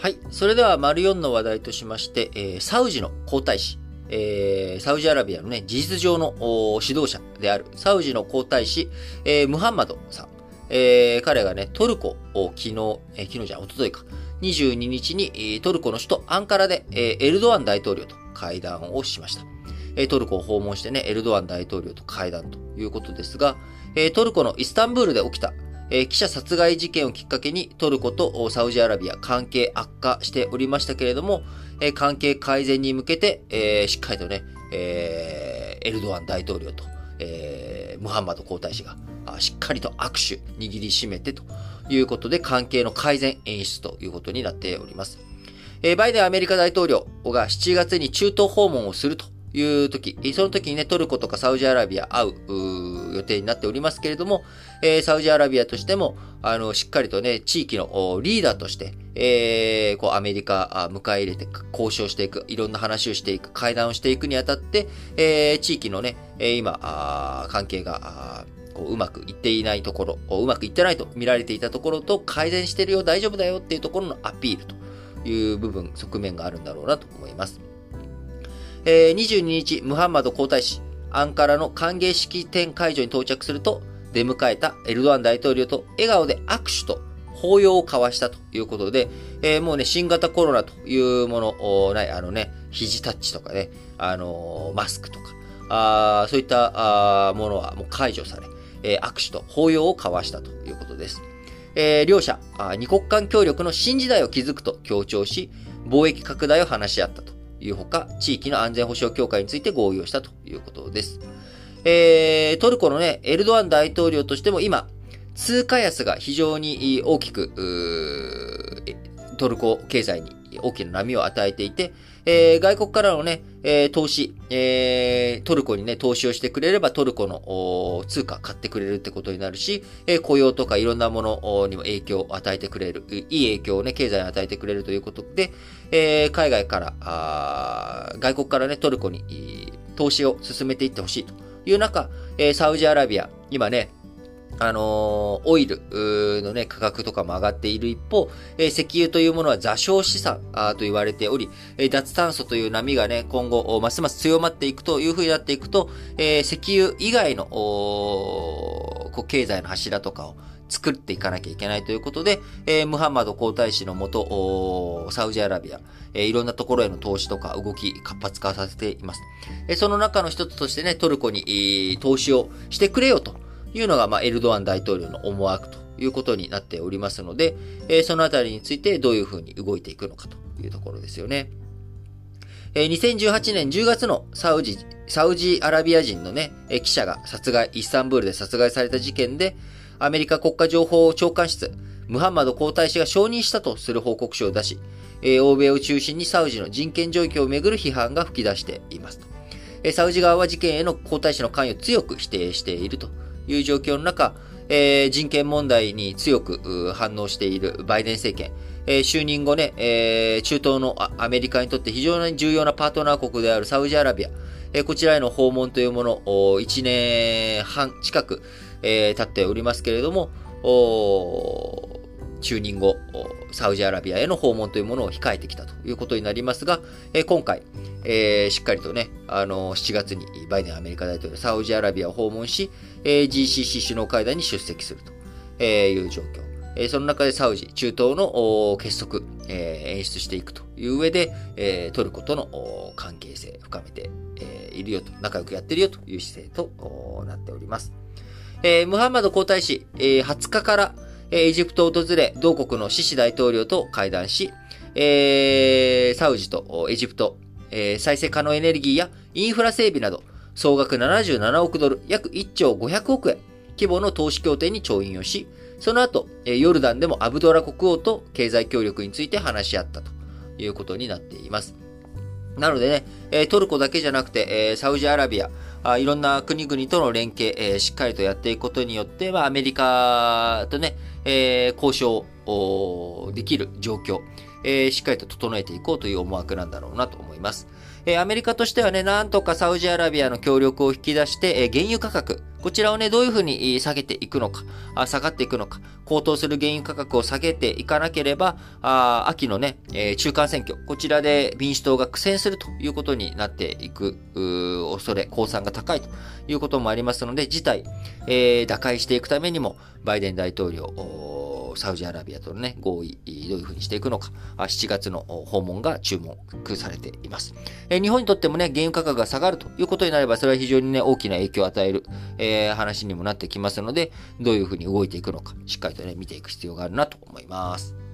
はい。それでは、丸4の話題としまして、えー、サウジの皇太子、えー、サウジアラビアのね、事実上の指導者である、サウジの皇太子、えー、ムハンマドさん。えー、彼がね、トルコを昨日、えー、昨日じゃ、おとといか、22日にトルコの首都アンカラで、えー、エルドアン大統領と会談をしました。えー、トルコを訪問してね、エルドアン大統領と会談ということですが、えー、トルコのイスタンブールで起きた、えー、記者殺害事件をきっかけにトルコとサウジアラビア関係悪化しておりましたけれども、えー、関係改善に向けて、えー、しっかりとね、え、エルドアン大統領と、え、ムハンマド皇太子がしっかりと握手握りしめてということで関係の改善演出ということになっております。え、バイデンアメリカ大統領が7月に中東訪問をするという時、その時にね、トルコとかサウジアラビア会う予定になっておりますけれども、えー、サウジアラビアとしても、あの、しっかりとね、地域のリーダーとして、えー、こう、アメリカ、迎え入れて、交渉していく、いろんな話をしていく、会談をしていくにあたって、えー、地域のね、今、関係が、こううまくいっていないところ、うまくいってないと見られていたところと改善してるよ、大丈夫だよっていうところのアピールという部分、側面があるんだろうなと思います。えー、22日、ムハンマド皇太子、アンカラの歓迎式典会場に到着すると、出迎えたエルドアン大統領と笑顔で握手と抱擁を交わしたということで、えー、もうね、新型コロナというもの、ない、あのね、肘タッチとかね、あのー、マスクとか、あそういったあものはもう解除され、えー、握手と抱擁を交わしたということです。えー、両者あ、二国間協力の新時代を築くと強調し、貿易拡大を話し合ったというほか、地域の安全保障協会について合意をしたということです。えー、トルコのね、エルドアン大統領としても今、通貨安が非常に大きく、トルコ経済に大きな波を与えていて、えー、外国からのね、えー、投資、えー、トルコにね、投資をしてくれればトルコの通貨買ってくれるってことになるし、えー、雇用とかいろんなものにも影響を与えてくれる、いい影響をね、経済に与えてくれるということで、えー、海外から、あ外国からね、トルコに投資を進めていってほしいという中、えー、サウジアラビア、今ね、あのオイルのね、価格とかも上がっている一方、え石油というものは座礁資産と言われており、え脱炭素という波がね、今後、ますます強まっていくという風になっていくと、え石油以外の、こう経済の柱とかを作っていかなきゃいけないということで、えー、ムハンマド皇太子のもと、サウジアラビア、えー、いろんなところへの投資とか動き活発化させています。えー、その中の一つとしてね、トルコに、投資をしてくれよと。いうのが、まあ、エルドアン大統領の思惑ということになっておりますので、えー、そのあたりについてどういうふうに動いていくのかというところですよね。えー、2018年10月のサウジ、サウジアラビア人のね、えー、記者が殺害、イスタンブールで殺害された事件で、アメリカ国家情報長官室、ムハンマド皇太子が承認したとする報告書を出し、えー、欧米を中心にサウジの人権状況をめぐる批判が吹き出しています。サウジ側は事件への皇太子の関与を強く否定しているという状況の中、えー、人権問題に強く反応しているバイデン政権、えー、就任後ね、えー、中東のアメリカにとって非常に重要なパートナー国であるサウジアラビア、えー、こちらへの訪問というものを1年半近く、えー、経っておりますけれども、お就任後、サウジアラビアへの訪問というものを控えてきたということになりますが、えー、今回、えー、しっかりとね、あのー、7月にバイデンアメリカ大統領、サウジアラビアを訪問し、えー、GCC 首脳会談に出席するという状況。えー、その中でサウジ、中東の結束、えー、演出していくという上で、えー、トルコとの関係性深めて、えー、いるよと、仲良くやってるよという姿勢となっております。えー、ムハンマド皇太子、えー、20日から、エジプトを訪れ、同国のシシ大統領と会談し、えー、サウジとエジプト、えー、再生可能エネルギーやインフラ整備など、総額77億ドル、約1兆500億円規模の投資協定に調印をし、その後、ヨルダンでもアブドラ国王と経済協力について話し合ったということになっています。なのでね、トルコだけじゃなくて、サウジアラビア、いろんな国々との連携、しっかりとやっていくことによって、アメリカとね、交渉できる状況、えー、しっかりと整えていこうという思惑なんだろうなと思います。えー、アメリカとしてはね、なんとかサウジアラビアの協力を引き出して、えー、原油価格、こちらをね、どういうふうに下げていくのか、あ下がっていくのか、高騰する原油価格を下げていかなければ、あ秋のね、えー、中間選挙、こちらで民主党が苦戦するということになっていく、恐れ、公算が高いということもありますので、事態、えー、打開していくためにも、バイデン大統領、サウジアラビアとのね、合意、どういうふうにしていくのか、7月の訪問が注目されています。え日本にとってもね、原油価格が下がるということになれば、それは非常にね、大きな影響を与える、えー、話にもなってきますので、どういうふうに動いていくのか、しっかりとね、見ていく必要があるなと思います。